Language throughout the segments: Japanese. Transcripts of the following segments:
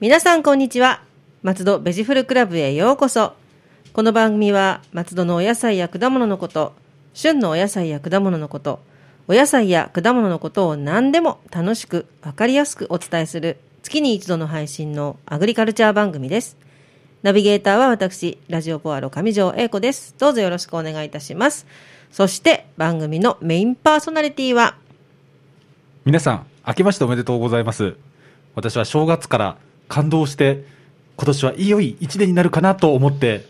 皆さんこんにちは。松戸ベジフルクラブへようこそ。この番組は松戸のお野菜や果物のこと旬のお野菜や果物のことお野菜や果物のことを何でも楽しくわかりやすくお伝えする月に一度の配信のアグリカルチャー番組です。ナビゲーターは私ラジオポアロ上条英子です。どうぞよろしくお願いいたします。そして番組のメインパーソナリティは皆さん、明けましておめでとうございます。私は正月から感動して、今年はいよい一年になるかなと思って、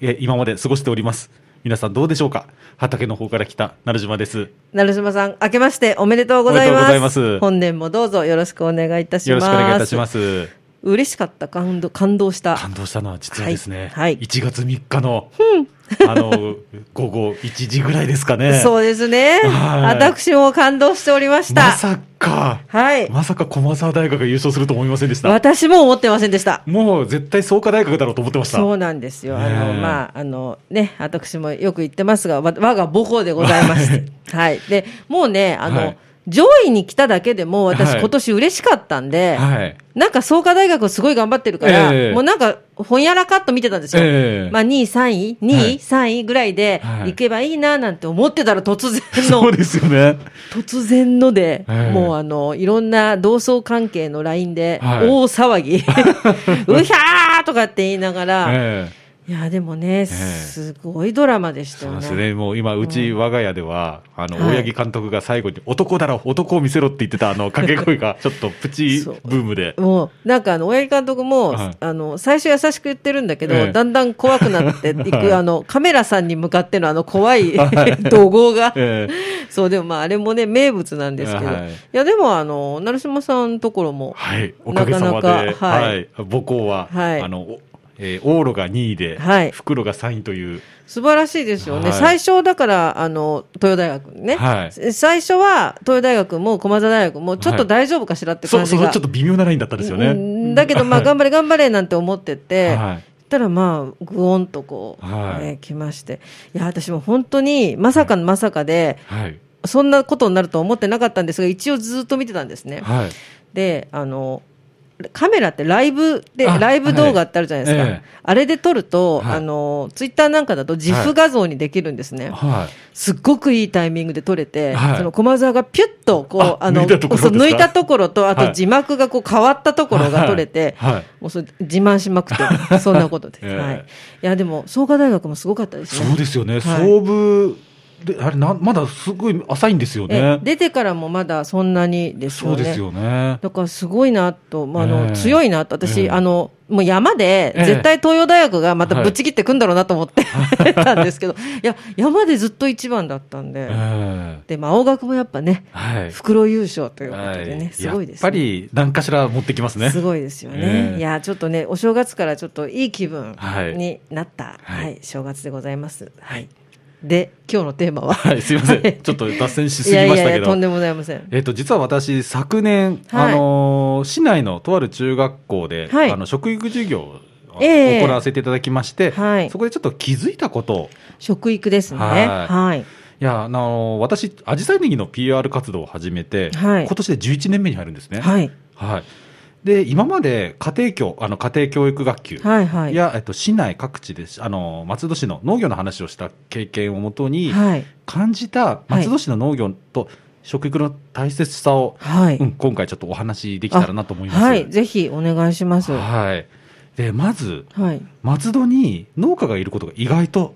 え今まで過ごしております。皆さんどうでしょうか？畑の方から来た成島です。成島さん明けましておめでとうございますおめでとうございます本年もどうぞよろしくお願いいたしますよろしくお願いいたします。嬉しかった感動感動した感動したのは実はですね、はいはい1月3日の、あの、午後1時ぐらいですかね。そうですね。はい私も感動しておりました。まさか、はい。まさか駒澤大学が優勝すると思いませんでした？私も思ってませんでした。もう絶対創価大学だろうと思ってました。そうなんですよ。あの、まあ、あの、ね、私もよく言ってますが、わ我が母校でございまして。はい。で、もうね、あの、はい上位に来ただけでも、私はい今年嬉しかったんで、はい。なんか創価大学すごい頑張ってるから、ええもうなんか、ほんやらかっと見てたんですよ。ええまあ、2位、3位 ?2 位、はい3位ぐらいではい行けばいいななんて思ってたら突然のそう、ですよね。突然ので、ええもうあの、いろんな同窓関係の LINE で、はい大騒ぎ、うひゃーとかって言いながら、ええいや、でもね、すごいドラマでしたよね。そうですね。もう今、うち、我が家では、あの、はい大八木監督が最後に、男だろ、男を見せろって言ってた、あの、掛け声が、ちょっとプチブームで。もう、なんかあの、親父監督も、はい。あの、最初優しく言ってるんだけど、ええ。だんだん怖くなっていく、はい。あの、カメラさんに向かってのあの怖いはい。怒号が、えそう、でもまあ、あれもね、名物なんですけど、はい。い、や、でもあの、成島さんのところも、はい。おかげさまで、なかなかは。はい。い母校は、はい。あの、おえー、往路が2位で、はい袋が3位という、素晴らしいですよね。はい最初、だから、あの、東洋大学ね。はい最初は、東洋大学も駒澤大学も、ちょっと大丈夫かしらってそう、感じが。そう、ちょっと微妙なラインだったんですようね。んだけど、まあ、頑張れ、頑張れなんて思ってて、はい。たらまあ、ぐおんとこう、はいね来まして。いや、私も本当に、まさかのまさかで、はい。そんなことになると思ってなかったんですが、一応ずっと見てたんですね。はい。で、あの、カメラってライブで、あライブ動画ってあるじゃないですか。はいええあれで撮ると、はいあの、ツイッターなんかだと、自負画像にできるんですね。はい。すっごくいいタイミングで撮れて、はいその駒沢がピュッと、こう、ああの、抜いたところところと、あとはい字幕がこう変わったところが撮れて、もうそれ自慢しまくって、そんなことで。ええはい。いや、でも、創価大学もすごかったですね。そうですよね。はい総部で、あれ、な、まだすごい浅いんですよえね。出てからもまだそんなにですよね。そうですよね。だからすごいなと、まあ、あの、ええ強いなと、私、ええあの、もう山で、ええ絶対東洋大学がまたぶっちぎってくんだろうなと思って、たんですけど、いや、山でずっと一番だったんで、えで、まあ、青学もやっぱね、えはい。袋優勝ということでね、はいすごいです、ね。やっぱり何かしら持ってきますね。すごいですよね。ええいや、ちょっとね、お正月からちょっといい気分はいになった、は、はいい正月でございます。はい。で、今日のテーマは。はい、すいません。はいちょっと脱線しすぎましたけど。とんでもございません。えっと、実は私、昨年、はいあのー市内のとある中学校で、はいあの、食育授業をええ行わせていただきまして、はいそこでちょっと気づいたことを、食育ですね。はいはい。いや、あのー私、アジサイネギの PR 活動を始めて、はい今年で11年目に入るんですね。はい。はい。で、今まで家庭教、あの、家庭教育学級はいはい。や、えっと、市内各地で、あの、松戸市の農業の話をした経験をもとに、はい。感じた松戸市の農業と食育の大切さを、はい。うん、今回ちょっとお話できたらなと思います。はい。ぜひお願いします。ははい。で、まず、い。松戸に農家がいることが意外と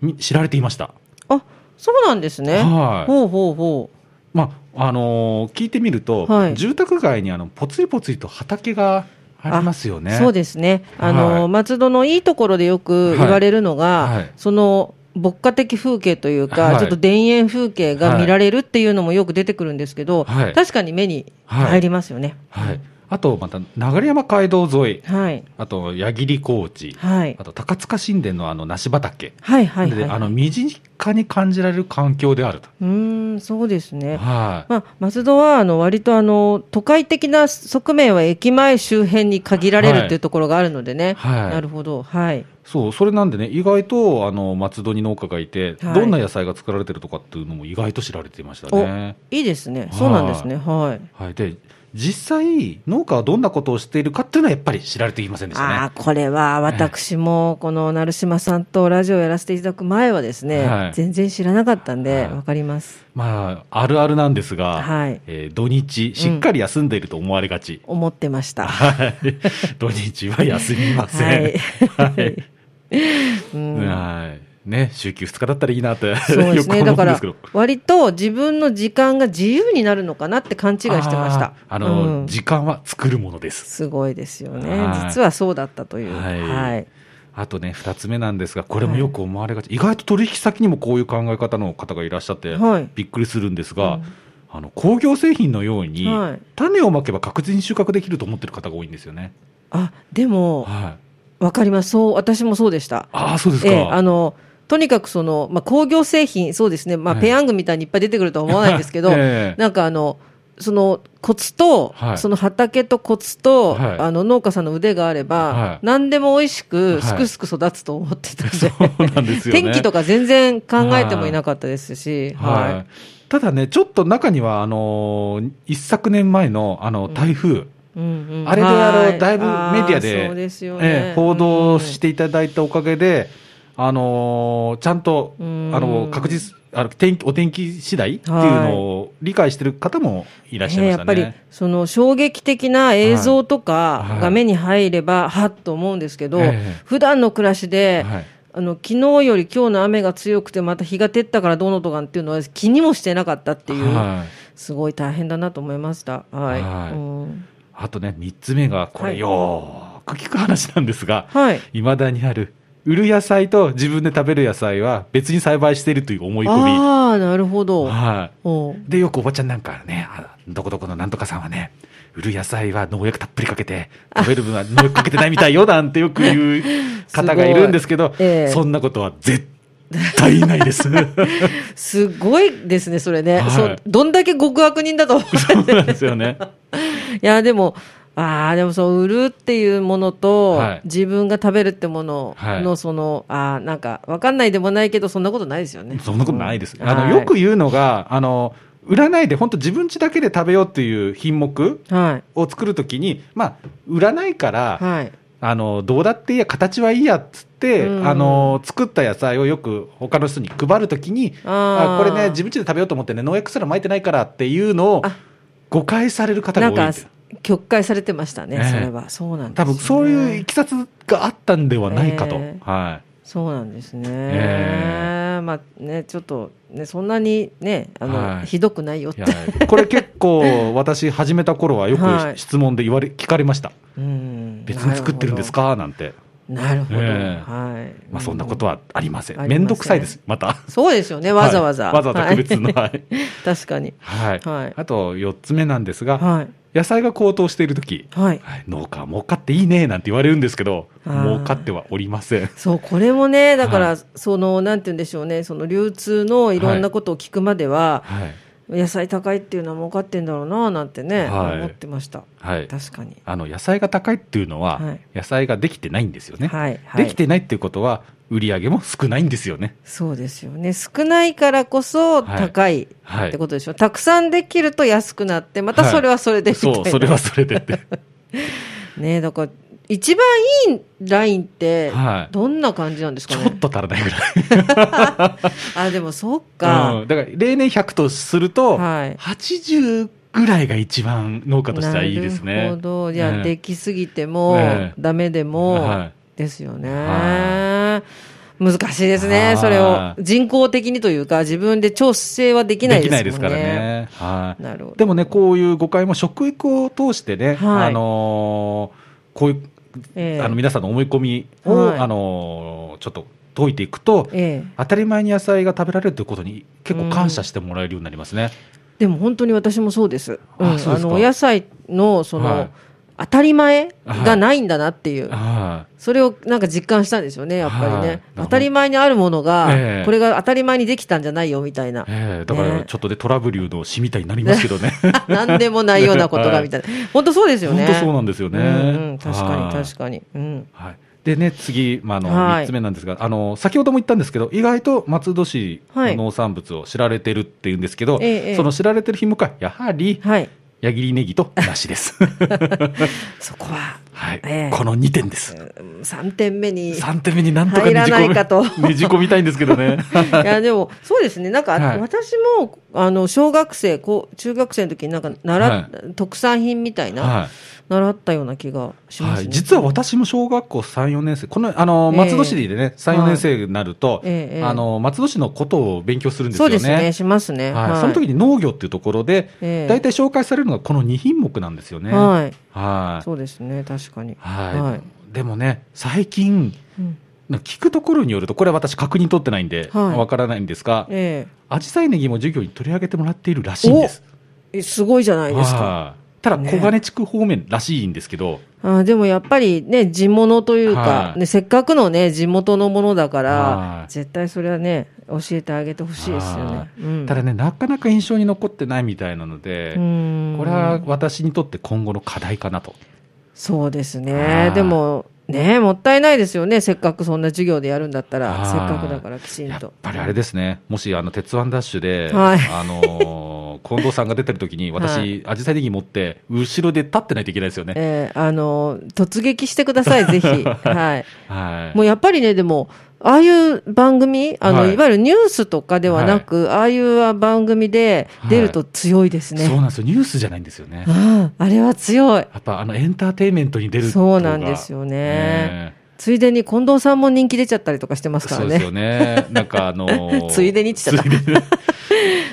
み知られていました。あ、そうなんですね。はいほうほうほまあ、あのー聞いてみると、はい住宅街にあの、ぽつりぽつりと畑がありますよう。ね。そうですね。あの、はい松戸のいいところでよく言われるのが、はいはいその、牧歌的風景というか、はいちょっと田園風景が見られるっていうのもよく出てくるんですけど、はい確かに目に入りますよね。はい。あと、また、流山街道沿い、はい。あと、矢切高地、はいあ。と、高塚神殿のあの、梨畑。はいはいはい。であの、身近に感じられる環境であると。うーん、そうですね。はい。まあ、松戸はあの割とあの都会的な側面は駅前周辺に限られるはいっていうところがあるのでね、はいなるほど、はい、そう、それなんでね、意外と、あの、松戸に農家がいて、はいどんな野菜が作られてるとかっていうのも意外と知られていましたね。いいですね。そうなんですね。はい。はい。で、実際、農家はどんなことをしているかっていうのはやっぱり知られていませんでしたね。ああ、これは私も、この成島さんとラジオをやらせていただく前はですね、はい全然知らなかったんで、はいわかります。まあ、あるあるなんですが、はいえー土日、しっかり休んでいると思われがち。思ってました。はい。土日は休みません。はいはい。うんはい。ね、週休2日だったらいいなって、そうですね。だから割と自分の時間が自由になるのかなって勘違いしてました。あの、うん時間は作るものです。すごいですよねはい。実はそうだったという。はいはい。あとね、二つ目なんですが、これもよく思われがち、意外と取引先にもこういう考え方の方がいらっしゃって、はいびっくりするんですが、うんあの工業製品のように、はい種をまけば確実に収穫できると思ってる方が多いんですよね。あ、でも、はい、わかります。そう、私もそうでした。ああ、そうですか。ええあの、とにかくその、まあ、工業製品、そうですね、まあ、はいペヤングみたいにいっぱい出てくるとは思わないんですけど、ええ。なんかあの、そのコツと、はい。その畑とコツと、はい。あの農家さんの腕があれば、はい。何でも美味しく、はい。すくすく育つと思ってたんで。天気とか全然考えてもいなかったですし、はい。はただね、ちょっと中には、あのー一昨年前のあの台風、いうんうん。あれであの、はい。だいぶメディアでそうですよね。ええ報道していただいたおかげで、あのーちゃんと、うん。あの確実あの天気お天気次第っていうのを理解してる方もいらっしゃいましたね。ねやっぱりその衝撃的な映像とはい。かが目に入れば、はっと思うんですけど、ええ。普段の暮らしで、はい。あの昨日より今日の雨が強くて、また日が照ったからどうのとかっていうのは気にもしてなかったっていう、はい。すごい大変だなと思いました。はい。はい。うん。あとね、三つ目が、これ、はい。よーく聞く話なんですが、はい。いまだにある、売る野菜と自分で食べる野菜は別に栽培しているという思い込み。ああ、なるほど。はい。で、よくおばちゃんなんかね、あどこどこのなんとかさんはね、売る野菜は農薬たっぷりかけて、食べる分は農薬かけてないみたいよなんてよく言う方がいるんですけど、ええそんなことは絶対ないです。すごいですね、それね。はいそうどんだけ極悪人だと思うそうなんですよね。いや、でも、ああ、でもそう、売るっていうものと、はい自分が食べるってものの、はいその、ああ、なんか、わかんないでもないけど、そんなことないですよね。そんなことないです。うんあの、はいよく言うのが、あの、売らないで、本当自分家だけで食べようっていう品目はい。を作るときに、まあ、売らないから、はい。あの、どうだっていいや、形はいいやっつって、うんあの、作った野菜をよく他の人に配るときに、あこれね、自分家で食べようと思ってね、農薬すら撒いてないからっていうのをあ誤解される方が多いんですよ。、曲解されてましたね、ええそれは。そうなんです、ね。多分そういういきさつがあったんではないかと。ええはそうなんですね。えまあね、ちょっと、ね、そんなにね、あの、はいひどくないよっい。て。これ結構、私始めた頃はよはいく質問で言われ、聞かれました。うん別に作ってるんですか？なんて。なるほど。ええはい。まあそんなことはありません。ありませんめんどくさいです、また。そうですよね、わざわざ。はいわざわざ区別の。はいはい。確かに。はい。はいあと、4つ目なんですが、はい。野菜が高騰しているとき、はい。はい農家は儲かっていいねなんて言われるんですけど、儲かってはおりません。そう、これもね、だから、はいその、なんて言うんでしょうね、その流通のいろんなことを聞くまでは、はい。野菜高いっていうのは儲かってんだろうな、なんてね、はい思ってました。はい。確かに。あの、野菜が高いっていうのは、はい野菜ができてないんですよね。はい。はい。できてないっていうことは、売り上げも少ないんですよね。そうですよね。少ないからこそ高いはいってことでしょ。たくさんできると安くなって、またそれはそれでみたいな、そう、それはそれでって。ねだから、一番いいラインっては、いどんな感じなんですかね？ちょっと足らないぐらい。あ、でもそっか。うん、だから、例年100とすると、はい80ぐらいが一番農家としてはいいですね。なるほど。じゃあ、ねできすぎても、ええダメでも、はいですよね。は難しいですね。はいそれを人工的にというか、自分で調整はできないでですもんね。きないですからね。はい。なるほど。でもね、こういう誤解も食育を通してね、はいあのーこういう、ええあの皆さんの思い込みを、はいあのーちょっと解いていくと、ええ当たり前に野菜が食べられるということに結構感謝してもらえるようになりますね。でも本当に私もそうです。うん、ああの、お野菜の、その、はい当たり前がないんだなっていう、はそれをなんか実感したんですよね、やっぱりはいね。当たり前にあるものが、ええこれが当たり前にできたんじゃないよみたいな。い。ええだからねちょっとでトラブルの詩みたいになりますけどね。なんでもないようなことがみたいな。本当そうですよね。本当そうなんですよね。うんうん確かにはい確かに。うん。はい。でね、次、まあ、あの、はい3つ目なんですが、あの、先ほども言ったんですけど、意外と松戸市はいの農産物を知られてるっていうんですけど、ええええその知られてる品目は、やはり、はい。矢切ネギと梨です。そこは、はい、ええこの2点です。3点目に。い3点目になんとか入らねじ込ないかとみ、ねじ込みたいんですけどね。や、でも、そうですね。なんか、はい私も、あの、小学生、こう、中学生の時になんか、習っ、は特産品みたいな、はい。習ったような気がしますね。はい、実は私も小学校3、4年生、このあのええ松戸市でね、3、4年生になると、ええええあの松戸市のことを勉強するんですよね。そうですね。しますね。はいその時に農業っていうところで、ええ大体紹介されるのがこの2品目なんですよね。はい。はいそうですね。確かに。はいはいでもね、最近、うん聞くところによると、これは私、確認取ってないんで、はいわからないんですが、えアジサイネギも授業に取り上げてもらっているらしいんです。ええすごいじゃないですか。はいただ、ね小金地区方面らしいんですけど、あーでもやっぱりね、地物というか、はいね、せっかくのね、地元のものだから、はい絶対それはね、教えてあげてほしいですよはね。うんただね、なかなか印象に残ってないみたいなので、うんこれは私にとって今後の課題かなと。そうですはね。いでも、ね、もったいないですよね。せっかくそんな授業でやるんだったら、はいせっかくだからきちんやっと。ぱりあれですね、もしあの鉄腕ダッシュで、はいあのー 近藤さんが出てる時に、私、アジサイネギ持って、後ろで立ってないといけないですよね。えーあの、突撃してください、ぜひ。はい。はい。もうやっぱりね、でも、ああいう番組、あの、はいい、わゆるニュースとかではなく、ああいう番組で出ると強いですね。そうなんですよ、ニュースじゃないんですよね。あああれは強い。やっぱあのエンターテインメントに出るそうなんですよねついでに近藤さんも人気出ちゃったりとかしてますからね。そうですよね。なんかあのー ついでにって言っちゃった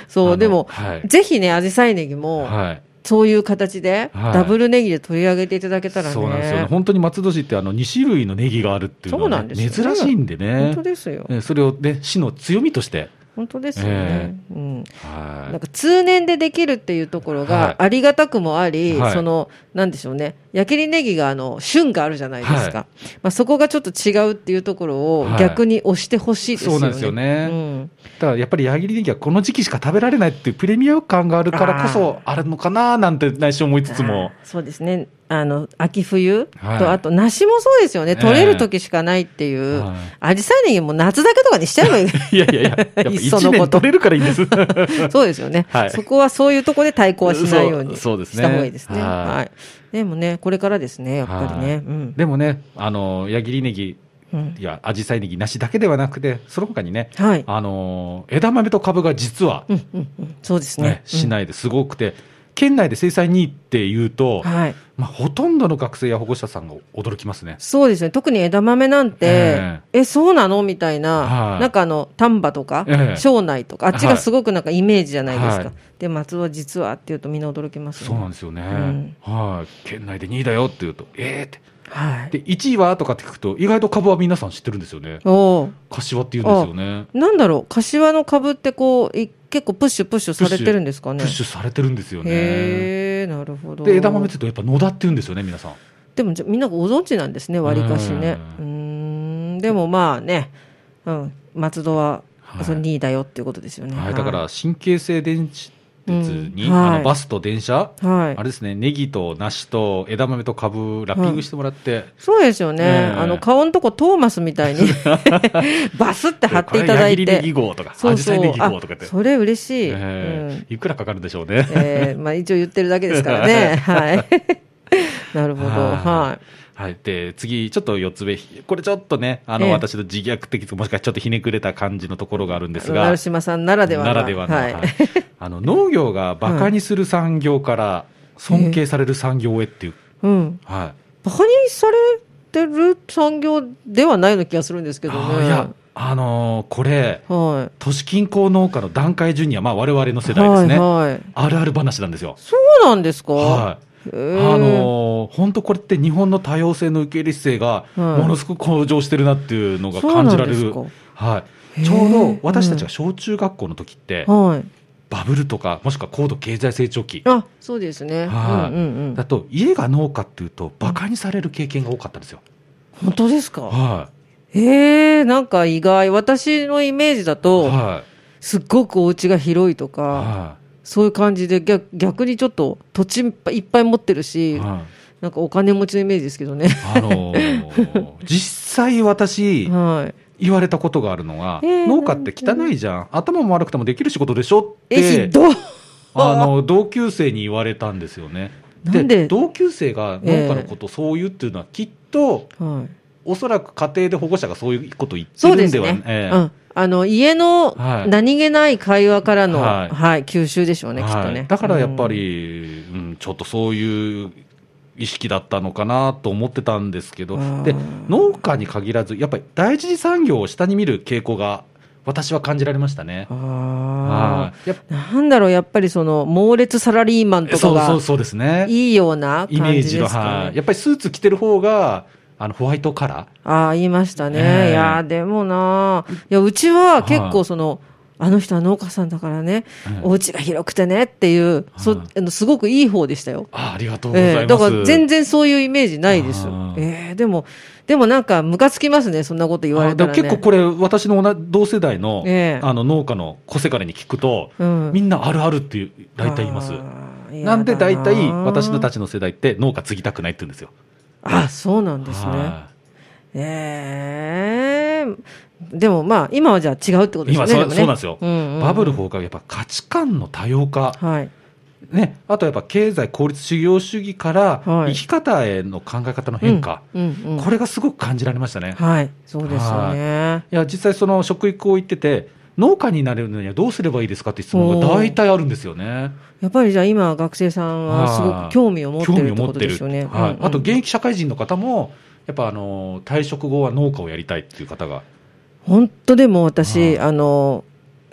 そう、でも、はいぜひね、アジサイネギも、はい。そういう形で、はいダブルネギで取り上げていただけたらね。そうなんですよね。本当に松戸市ってあの2種類のネギがあるっていうのは、ね、そうなんですよね珍しいんでね。本当ですよ。ねそれをね、市の強みとして。本当ですよね。えうん。はい。なんか通年でできるっていうところはい。がありがたくもあり、はい。その、なんでしょうね、焼きりネギがあの旬があるじゃないですか、はまあ、そこがちょっと違うっていうところをはい。逆に押してほしいですよね。そうなんですよね。うん。ただやっぱり矢切ネギはこの時期しか食べられないっていうプレミアム感があるからこそあるのかななんて内心思いつつも。そうですね。あの、秋冬と、はいあと、梨もそうですよね。ええ取れる時しかないっていうはい。アジサイネギも夏だけとかにしちゃえばいい。いやいやいや、やっぱい っその1こと年取れるからいいんです。そうですよね、はいそこはそういうところで対抗はしないようにした方がいいですね。はいはい。でもね、これからですね、やっぱりね。うん。でもね、あの、矢切ネギ、うんいや、アジサイネギなしだけではなくて、その他にね、はい。あの、枝豆と株が実は、うんうんうん。そうですねね。市内ですごくて、県内で生産2位っていうと、はい。まあ、ほとんどの学生や保護者さんが驚きますね。そうですね。特に枝豆なんて、ええそうなの？みたいな、はいなんかあの、丹波とか、ええ庄内とか、あっちがすごくなんかイメージじゃないですか。はいで、松尾は実はっていうとみんな驚きますね。そうなんですよね。んはい。県内で2位だよっていうと、ええって。はい。で、1位はとかって聞くと、意外と株は皆さん知ってるんですよね。おー柏って言うんですよね。なんだろう、柏の株ってこう、い結構プッシュプッシュされてるんですかね。プッシュされてるんですよね。へえ、なるほど。で、枝豆って言うとやっぱ野田って言うんですよね、皆さん。でもじゃみんなご存知なんですね、わりかしね。うん、でもまあね、うん、松戸は、はいその2位だよっていうことですよね。はい、だから神経性電子鉄に、うん。はい。あのバスと電車、はい、はいあれですね、ネギと梨と枝豆と株、ラッピングしてもらって、そうですよね、ええ。あの顔のとこトーマスみたいに。バスって貼っていただいこれ矢切ネギて。号とか、そうそう。アジサイネギ号とかって。あ。それ嬉しい。えうん。えいくらかかるでしょうね。えーまあ、一応言ってるだけですからね。はい。なるほど。ははい。で、次、ちょっと4つ目。これちょっとね、あの、ええ私の自虐的もしかしたらちょっとひねくれた感じのところがあるんでい。すが、成島さんならではならではの、はい。はいあの、農業が馬鹿にする産業から尊敬される産業へっていう、うん。はい。バカにされてる産業ではないような気がするんですけどね。いや、あのーこれ、はい。都市近郊農家の段階ジュニア、まあ我々の世代ですね。はい、はい。あるある話なんですよ。そうなんですか？はい。あのー本当これって日本の多様性の受け入れ姿勢がはいものすごく向上してるなっていうのが感じられる。はい。ちょうど私たちが小中学校の時って、はい。バブルとか、もしくは高度経済成長期あ、そうですね。はいうんうんうんだ。と、家が農家っていうと、馬鹿にされる経験が多かったんですよ。本当ですか？はへえ、なんか意外。私のイメージだい。と、はすっごくお家が広いとい。か、はそういう感じで逆逆にちょっと土地いっぱいいっぱい持ってるい。し、はいなんかお金持ちのイメージですけどね。あのー 実際私、はい。言われたことがあるのが、えー農家って汚いじゃん。頭も悪くてもできる仕事でしょっえ、て。あの、同級生に言われたんですよね。なんで？同級生が農家のことをそう言うっていうのは、きっと、はい。おそらく家庭で保護者がそういうことを言ってるんでは、ですね。ええうん。あの、家のはい何気ない会話からの、ははいい、吸収でしょうね、きっとはいね。だからやっぱうん、り、うんちょっとそういう意識だったのかなと思ってたんですけどで農家に限らず、やっぱり第一次産業を下に見る傾向が、私は感じられましたね。ああ。なんだろう、やっぱりその、猛烈サラリーマンとかがそうそう、そうですね。いいようなイメージの、はい。ね。やっぱりスーツ着てる方が、あの、ホワイトカラああ、言いましたね。ええいや、でもな、いや、うちは結構その、あの人は農家さんだからね、うんお家が広くてねっていう、そはいあのすごくいい方でしたよ。あありがとうございます。ええだから全然そういうイメージないですあ。ええでも、でもなんかムカつきますね、そんなこと言われたら、ね。結構これ、私の同同世代の,、ええあの農家の小せからに聞くと、うんみんなあるあるっていう、大体言います。なんで大体、私のたち。ちの世代って農家継ぎたくないって言うんですよ。あ、そうなんですね。はええでもまあ、今はじゃあ違うってことですね。今そね。そうなんですよ。うんうんバブル崩壊、やっぱ価値観の多様化、はい。ね、あとやっぱ経済効率主義主義からはい。生き方への考え方の変化、うんうんうん。これがすごく感じられましたね。はい、そうですよね。いや、実際その食育を言ってて、農家になれるのにはどうすればいいですかって質問が大体あるんですよね。やっぱりじゃあ今、学生さんはすごく興味を持ってるってことですよね。はい。うんうん。あと現役社会人の方も、やっぱあの退職後は農家をやりたいっていう方が、本当でも私、はい。あの、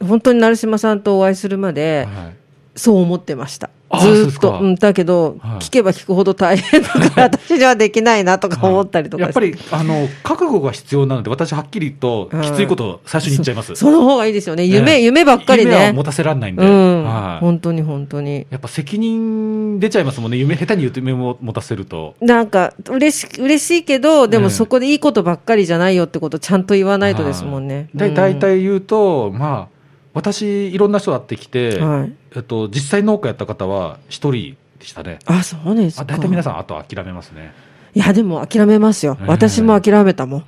本当に成島さんとお会いするまで、はい。そう思ってました。ずーっと。うん、だけど、はい聞けば聞くほど大変だから、私にはできないなとか思ったりとかやっぱりあの覚悟が必要なので、私、はっきりとはいきついことを最初に言っちゃいます。そ の方がいいですよね。夢、ね夢ばっかりね夢は持。たせられないんで、うん、はい本当に本当に。やっぱ責任出ちゃいますもんね、夢、下手に言うと夢を持たせると。なんか、嬉し、嬉しいけど、でもええそこでいいことばっかりじゃないよってことちゃんと言わないとですもんね。はいだ大体言うと、まあ、私、いろんな人会ってきて、はいえっと、実際農家やった方は一人でしたね。あ、そうです。大体皆さん、あと諦めますね。いや、でも諦めますよ。ええ私も諦めたもん。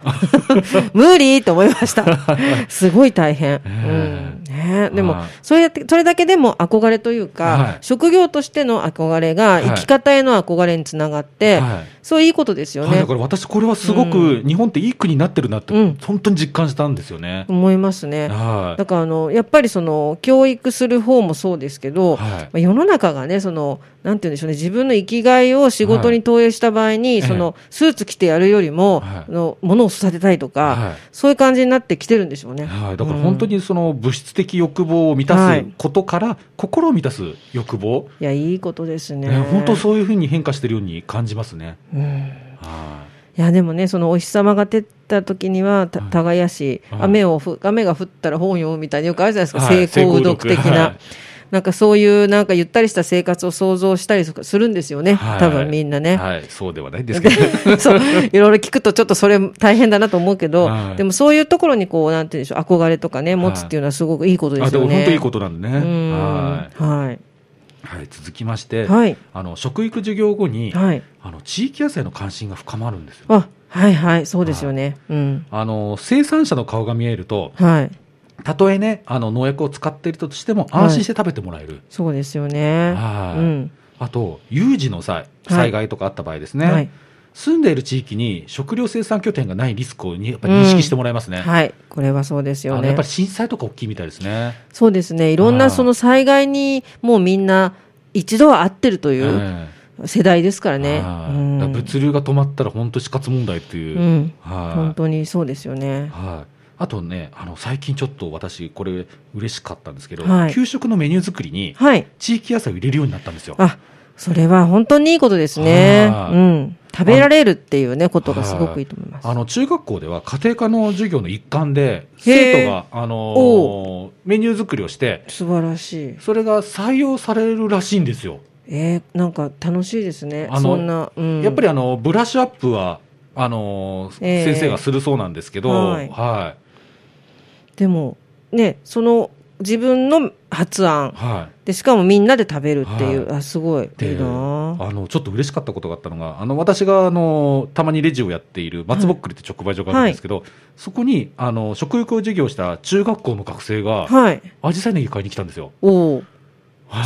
無理と思いました。すごい大変。うんね、でもはい、それそれだけでも憧れというか、はい。職業としての憧れがい。生き方への憧れにつながって、はい。そういいことですよはい、ねだか。ら私、これはすごく日本っていい国になってるなって、うん。本当に実感したんですよね。思いますね。はい。だからあの、やっぱりその、教育する方もそうですけど、世の中がね、その、なんて言うんでしょうね、自分の生きがいを仕事に投影した場合に、いその、スーツ着てやるよりも、はい。あの、物を育てたいとか、はい。そういう感じになってきてるんでしょうね。はい、だから本当にその物質的欲望を満たすことから、心を満たす欲望、いや、いいことですね。ね本当そういうふうに変化してるように感じますね。うん。はい。や、でもね、そのお日様が出た時には、た耕し、はい。雨をふ、雨が降ったら本読むみたいによくあるじゃないですか、はい。成功う読的な。なんかそういう、なんかゆったりした生活を想像したりするんですよね、はい多分みんなね。はい、そうではないですけど。そう、いろいろ聞くとちょっとそれ大変だなと思うけど、はいでもそういうところにこう、なんていうんでしょう、憧れとかね、持つっていうのはすごくいいことであすよね。本当いいことなんでね。うんはいはい。はい、続きまして、はい。あの食育授業後に、はい。あの地域野菜の関心が深まるんですよ。あ、はいはい、そうですよね。うん。あの生産者の顔が見えると、はい。たとえね、あの農薬を使っているとしても、安心して食べてもらえる。そうですよね。はいうん。あと、有事の際、災害とかあった場合ですね、はい。住んでいる地域に食料生産拠点がないリスクをにやっぱり認識してもらいますね。はい。これはそうですよね。やっぱり震災とか大きいみたいですね。そうですね。いろんはないその災害にもうみんな一度は会ってるというえ世代ですからえね。はいうんら物流が止まったら本当死活問題っていう。うん。はい本当にそうですよね。はい、あとね、あの最近ちょっと私、これ、嬉しかったんですけど、はい給食のメニュー作りにはい。地域野菜を入れるようになったんですよ。あ、それは本当にいいことですね。はいうん。食べられるっていうね、ことがすごくいいと思います。あの中学校では家庭科の授業の一環で、生徒が、あのーメニュー作りをして、素晴らしい。それが採用されるらしいんですよ。えー、なんか楽しいですね。あのそんな、うん。やっぱりあのブラッシュアップはあの先生がするそうなんですけど、はいはでも、ね、その自分の発案。はい。でしかもみんなで食べるっていう、はあすごい。いでいな。ああのちょっと嬉しかったことがあったのが、あの私があのたまにレジをやっている松ぼっくりって直売所があるんですけど、そこにあの食育を授業した中学校の学生が、はい。アジサイネギ買いに来たんですよ。お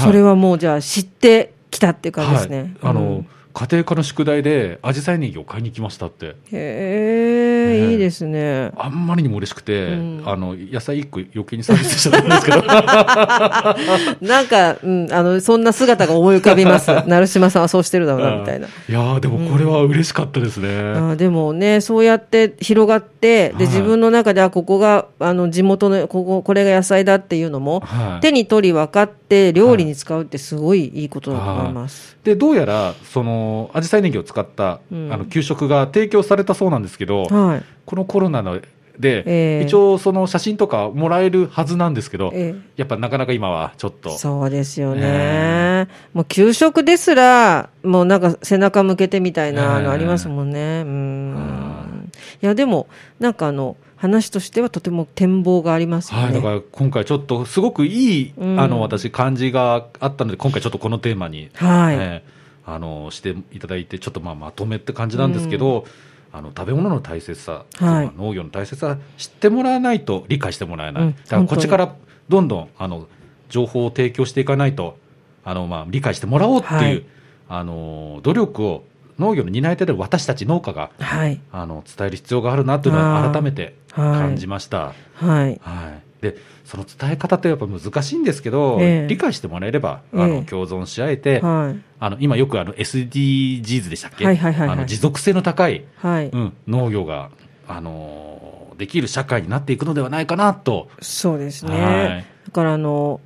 それはもうじゃあ知ってきたっていう感じですね、はい、あの、うん家庭科の宿題でアジサイネギを買いに来ましたって。へえ、ねいいですね。あんまりにも嬉しくて、うん。あの野菜一個余計にサービスしちゃったんですけど、なんか、うん、あのそんな姿が思い浮かびます。成島さんはそうしてるだろうなみたいな。いやーでもこれは嬉しかったですね。あーでもね、そうやって広がって、ではい。自分の中で、あ、ここがあの地元のここ、これが野菜だっていうのも、はい。手に取り分かって、料理に使うって、すごいい。いことだと思い。ます。でどうやらそのアジサイネギを使った、うん。あの給食が提供されたそうなんですけど、はい。このコロナので、ええ。一応その写真とかもらえるはずなんですけど、えやっぱなかなか今はちょっと。そうですよね、え。もう給食ですら、もうなんか背中向けてみたいなええのありますもんね。うん。いや、でも、なんかあの、話としてはとても展望がありますよね。はい、だから今回ちょっとすごくいい、うん。あの私感じがあったので今回ちょっとこのテーマに、はい。えーあのしていただいてちょっとまあまとめって感じなんですけど、あの食べ物の大切さ、はい。農業の大切さ知ってもらわないと理解してもらえない、うんだからこっちからどんどんあの情報を提供していかないとあの、まあ、理解してもらおうっていう、はい。あの努力を農業の担い手で私たち農家がはい。あの伝える必要があるなというのあーは改めて感じました。はい。はい、でその伝え方ってやっぱ難しいんですけど、ええ理解してもらえればあええの共存し合えて、はい。あの今よくあの SDGs でしたっけ、はいはいはいはいあの持続性の高い、はい。うん、農業が、あのーできる社会になっていくのではないかなと。そうですね。はいだからあの、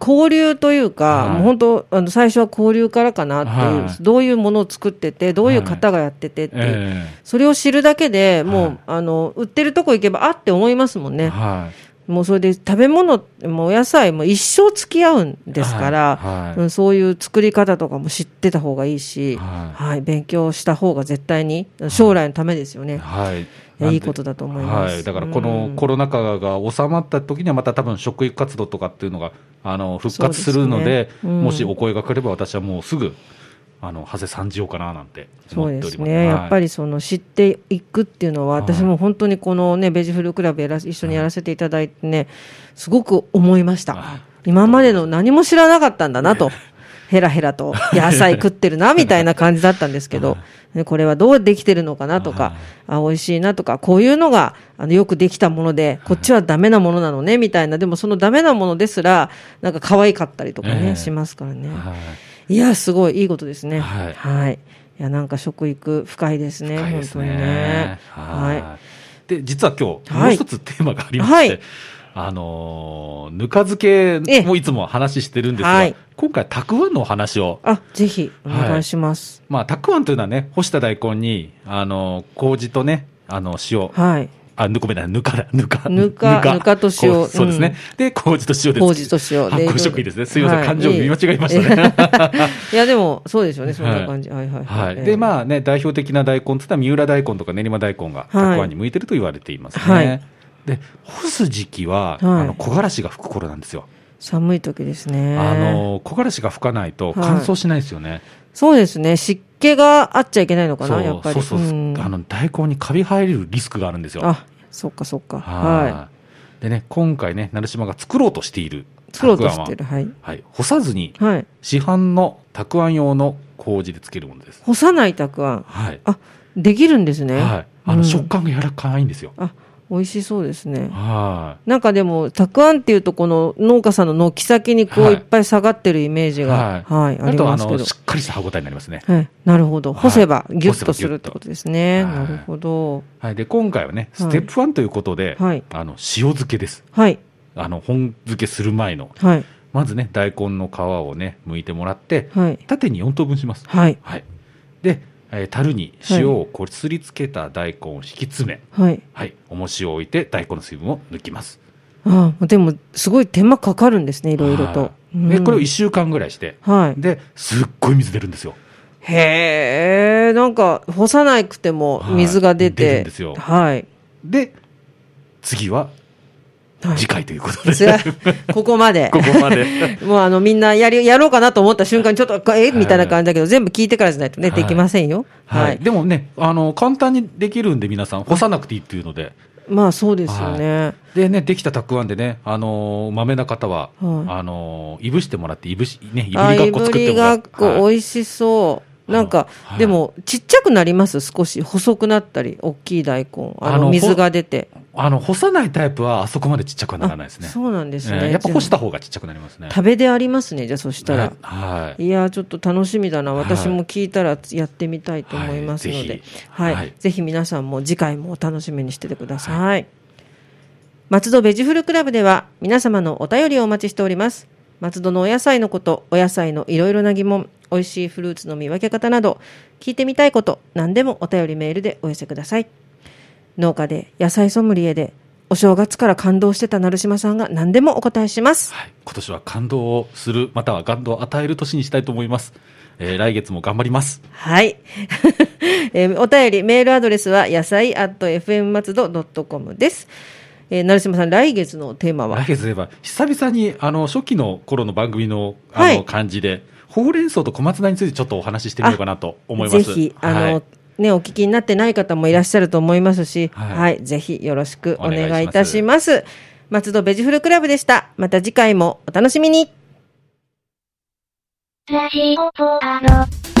交流というか、はい。もう本当あの、最初は交流からかなっていう、はい。どういうものを作ってて、どういう方がやっててっていう、えそれを知るだけでもう、はいあの、売ってるとこ行けば、あって思いますもんえね。はい。もうそれで食べ物、もうお野菜も一生付き合うんですから、はい。はい。うん、そういう作り方とかも知ってた方がいいし、ははい、勉強した方が絶対に、将来のためですよね。はいいやいいことだと思います。はい、だからこのうん。コロナ禍が収まった時にはまた多分食育活動とかっていうのがあの復活するのでね。うん。もしお声がかかれば私はもうすぐあの長谷参じようかななんてそう思っております。ですね、やっぱりりその知っていくっていうのは、はい。私も本当にこのね、ベジフルクラブやら一緒にやらせていただいてね、すごく思いました。はい。今までの何も知らなかったんだなと。ヘラヘラと野菜食ってるなみたいな感じだったんですけど、ねこれはどうできてるのかなとか、あ美味しいなとか、こういうのがあのよくできたもので、こっちはダメなものなのねみたいな、でもそのダメなものですら、なんか可愛かったりとかね、ええしますからね。はい。いや、すごいいいことですね。はい。い。や、なんか食育深いですね。深いです本当にね。ね。はい。はで実は今日はい。もう一つテーマがありまして、はいあのーぬか漬けもいつも話してるんですが、はい今回たくあんのお話をい。あ、ぜひ、お願いします。まあ、たくあんというのはね、干した大根に、あの、麹とね、あの、塩、はい。あ、ぬこめだ、ぬかだ、ぬか。ぬかぬかと塩そうですね。で、麹と塩で。麹と塩で発酵食品ですね。すいません、はい漢字を見間違えましたね。いや、でも、そうでしょうね。そんな感じ。はいはいはい。ええで、まあね、代表的な大根って言ったら、三浦大根とか練馬大根が、たくあんに向いてると言われていますね。はいで、干す時期は、はいあの、木枯らしが吹く頃なんですよ。寒い時ですね。あの、木枯らしが吹かないと乾燥しないですよね。そうですね。湿気があっちゃいけないのかな、やっぱり。そうそうそう。んあの、大根にカビ生えるリスクがあるんですよ。あ、そっかそっか。ははい。でね、今回ね、成島が作ろうとしているい。作ろうとしてる。はい。はい。干さずに、はい。市販のたくあん用の麹でつけるものです。干さないたくあん。はい。あ、できるんですね。はい。あの、うん食感が柔らかいんですよ。あ、美味しそうですね。はなんかでも、たくあんっていうと、この農家さんの軒先にこう、はいいっぱい下がってるイメージい。が、はい、ああと、あの、りますけどし。っかりした歯応えになりますね。はい、なるほど。はい干せばギュッとするってことですね。はいなるほど。はい。で、今回はね、ステップ1ということで、はいあの、塩漬けです。はい。あの、本漬けする前の。はい。まずね、大根の皮をね、剥いてもらって、はい。縦に4等分します。はい。はい。で、えー樽に塩をこすりつけた大根を引き詰め、はい。はい、重しを置いて大根の水分を抜きます。ああ、でも、すごい手間かかるんですね、いろいろと。うんこれを1週間ぐらいして、はい。で、すっごい水出るんですよ。へえ、なんか、干さなくても水が出て。はい出るんですよはい。で、次は、はい次回ということで。はここまで。ここまで。もうあのみんなやりやろうかなと思った瞬間にちょっと、えみたいな感じだけど、全部聞いてからじゃないとね、はいできませんよ。は。はいい。でもね、あの、簡単にできるんで皆さん、干さなくていいっていうので。まあそうですよね。でね、できたたくあんでね、あのー、豆な方は、はいあのー、いぶしてもらって、いぶし、ね、いぶりがっこぶり作ってもらって。がっこ、はい美味しそう。なんか、はいでも、ちっちゃくなります？少し。細くなったり、大きい大根。あの水が出て。あの、干さないタイプは、あそこまでちっちゃくはならないですね。そうなんですね。えーやっぱ干した方がちっちゃくなりますね。食べでありますね、じゃあそしたらね。はい。いやーちょっと楽しみだな、はい私も聞いたらやってみたいと思いますので、はいぜひはいはいぜひ皆さんも次回もお楽しみにしててください。松戸ベジフルクラブでは皆様のお便りをお待ちしております。松戸のお野菜のこと、お野菜のいろいろな疑問、美味しいフルーツの見分け方など、聞いてみたいこと、何でもお便りメールでお寄せください。農家で、野菜ソムリエで、お正月から感動してた成島さんが何でもお答えします。はい。今年は感動をする、または感動を与える年にしたいと思います。えー来月も頑張ります。はい。えーお便り、メールアドレスは、野菜 at fm 松戸 .com です。えー、成島さん、来月のテーマは？来月といえば、久々に、あの、初期の頃の番組の、あの、はい感じで、ほうれん草と小松菜についてちょっとお話ししてみようかなと思います。ぜひ、あの、はいね、お聞きになってない方もいらっしゃると思いますし、は、はいいぜひよろしくおお願いします願いいたします。松戸ベジフルクラブでした。また次回もお楽しみに。ラジオポアロ。